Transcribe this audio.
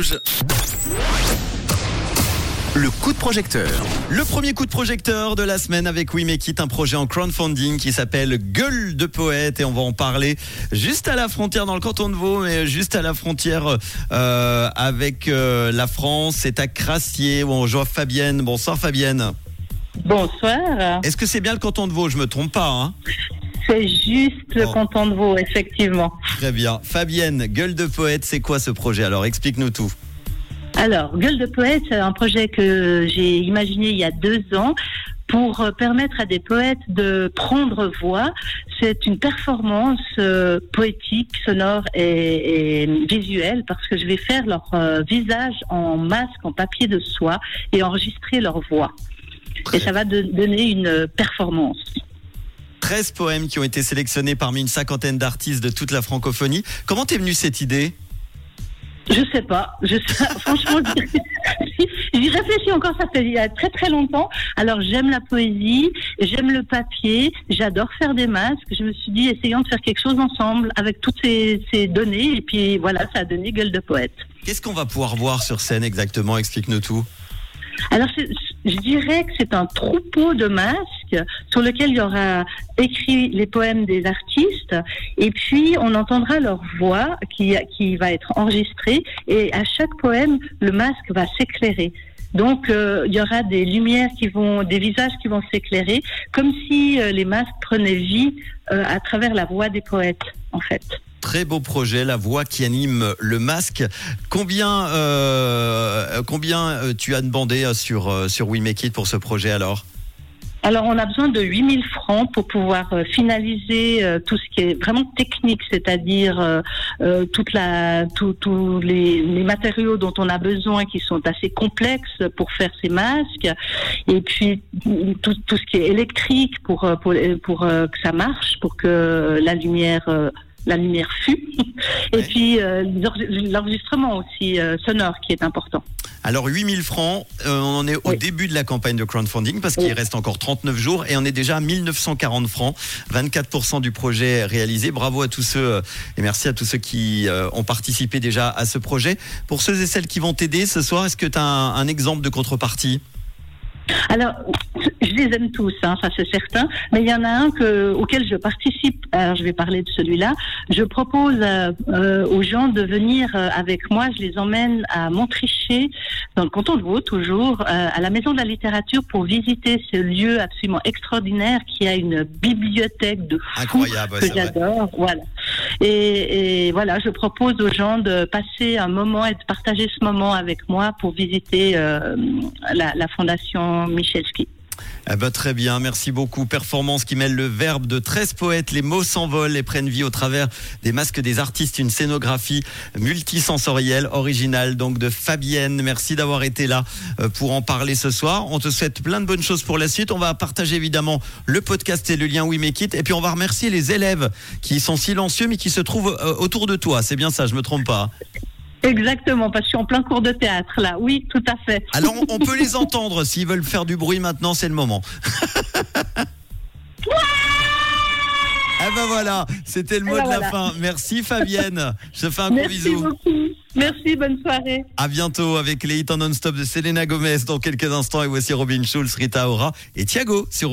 Rouge. Le coup de projecteur. Le premier coup de projecteur de la semaine avec We Make It, un projet en crowdfunding qui s'appelle Gueule de poète et on va en parler juste à la frontière dans le canton de Vaud, mais juste à la frontière euh, avec euh, la France. C'est à Crassier où on rejoint Fabienne. Bonsoir Fabienne. Bonsoir. Est-ce que c'est bien le canton de Vaud? Je me trompe pas. Hein? C'est juste le Oh. canton de Vaud, effectivement. Très bien. Fabienne, Gueule de poète, c'est quoi ce projet Alors? Explique-nous tout. Alors, Gueule de poète, c'est un projet que j'ai imaginé il y a deux ans pour euh, permettre à des poètes de prendre voix. C'est une performance euh, poétique, sonore et, et visuelle parce que je vais faire leur euh, visage en masque, en papier de soie et enregistrer leur voix. Et ça va de- donner une performance. 13 poèmes qui ont été sélectionnés parmi une cinquantaine d'artistes de toute la francophonie. Comment t'es venue cette idée? Je sais pas. Je sais, franchement, j'y- réfléchis encore. Ça fait il y a très très longtemps. Alors j'aime la poésie, j'aime le papier, j'adore faire des masques. Je me suis dit essayons de faire quelque chose ensemble avec toutes ces, ces données et puis voilà, ça a donné gueule de poète. Qu'est-ce qu'on va pouvoir voir sur scène exactement? Explique-nous tout. Alors je dirais que c'est un troupeau de masques sur lequel il y aura écrit les poèmes des artistes et puis on entendra leur voix qui, qui va être enregistrée et à chaque poème le masque va s'éclairer. Donc euh, il y aura des lumières qui vont, des visages qui vont s'éclairer, comme si euh, les masques prenaient vie euh, à travers la voix des poètes, en fait. Très beau projet, la voix qui anime le masque. Combien, combien tu as demandé sur, sur We Make It pour ce projet alors? Alors, on a besoin de 8000 francs pour pouvoir euh, finaliser euh, tout ce qui est vraiment technique, c'est-à-dire euh, euh, toute la, tous les, les matériaux dont on a besoin qui sont assez complexes pour faire ces masques, et puis tout, tout ce qui est électrique pour pour, pour que ça marche, pour que la lumière la lumière et puis euh, l'enregistrement aussi euh, sonore qui est important. Alors 8000 francs, euh, on en est au Oui. début de la campagne de crowdfunding parce qu'il Oui. reste encore 39 jours et on est déjà à 1940 francs, 24% du projet réalisé. Bravo à tous ceux et merci à tous ceux qui ont participé déjà à ce projet. Pour ceux et celles qui vont t'aider ce soir, est-ce que tu as un, un exemple de contrepartie? Alors, je les aime tous, hein, ça c'est certain, mais il y en a un que, auquel je participe, alors je vais parler de celui-là. Je propose euh, euh, aux gens de venir euh, avec moi, je les emmène à Montricher, dans le canton de Vaud toujours, euh, à la Maison de la Littérature pour visiter ce lieu absolument extraordinaire qui a une bibliothèque de fou Incroyable, que j'adore. Voilà. Et, et voilà, je propose aux gens de passer un moment et de partager ce moment avec moi pour visiter euh, la, la fondation Michelski. Eh ben, très bien, merci beaucoup. Performance qui mêle le verbe de 13 poètes, les mots s'envolent et prennent vie au travers des masques des artistes, une scénographie multisensorielle, originale, donc de Fabienne. Merci d'avoir été là euh, pour en parler ce soir. On te souhaite plein de bonnes choses pour la suite. On va partager évidemment le podcast et le lien We Make It. Et puis on va remercier les élèves qui sont silencieux mais qui se trouvent euh, autour de toi. C'est bien ça, je me trompe pas. Exactement, parce que je suis en plein cours de théâtre là. Oui, tout à fait. Alors on- peut les entendre s'ils veulent faire du bruit maintenant, c'est le moment. Ah ben voilà, c'était le mot Eh ben de la fin. Merci Fabienne. Je te fais un gros Merci bisou. beaucoup. Merci, bonne soirée. À bientôt avec les hits en non-stop de Selena Gomez dans quelques instants. Et voici Robin Schulz, Rita Ora et Thiago sur.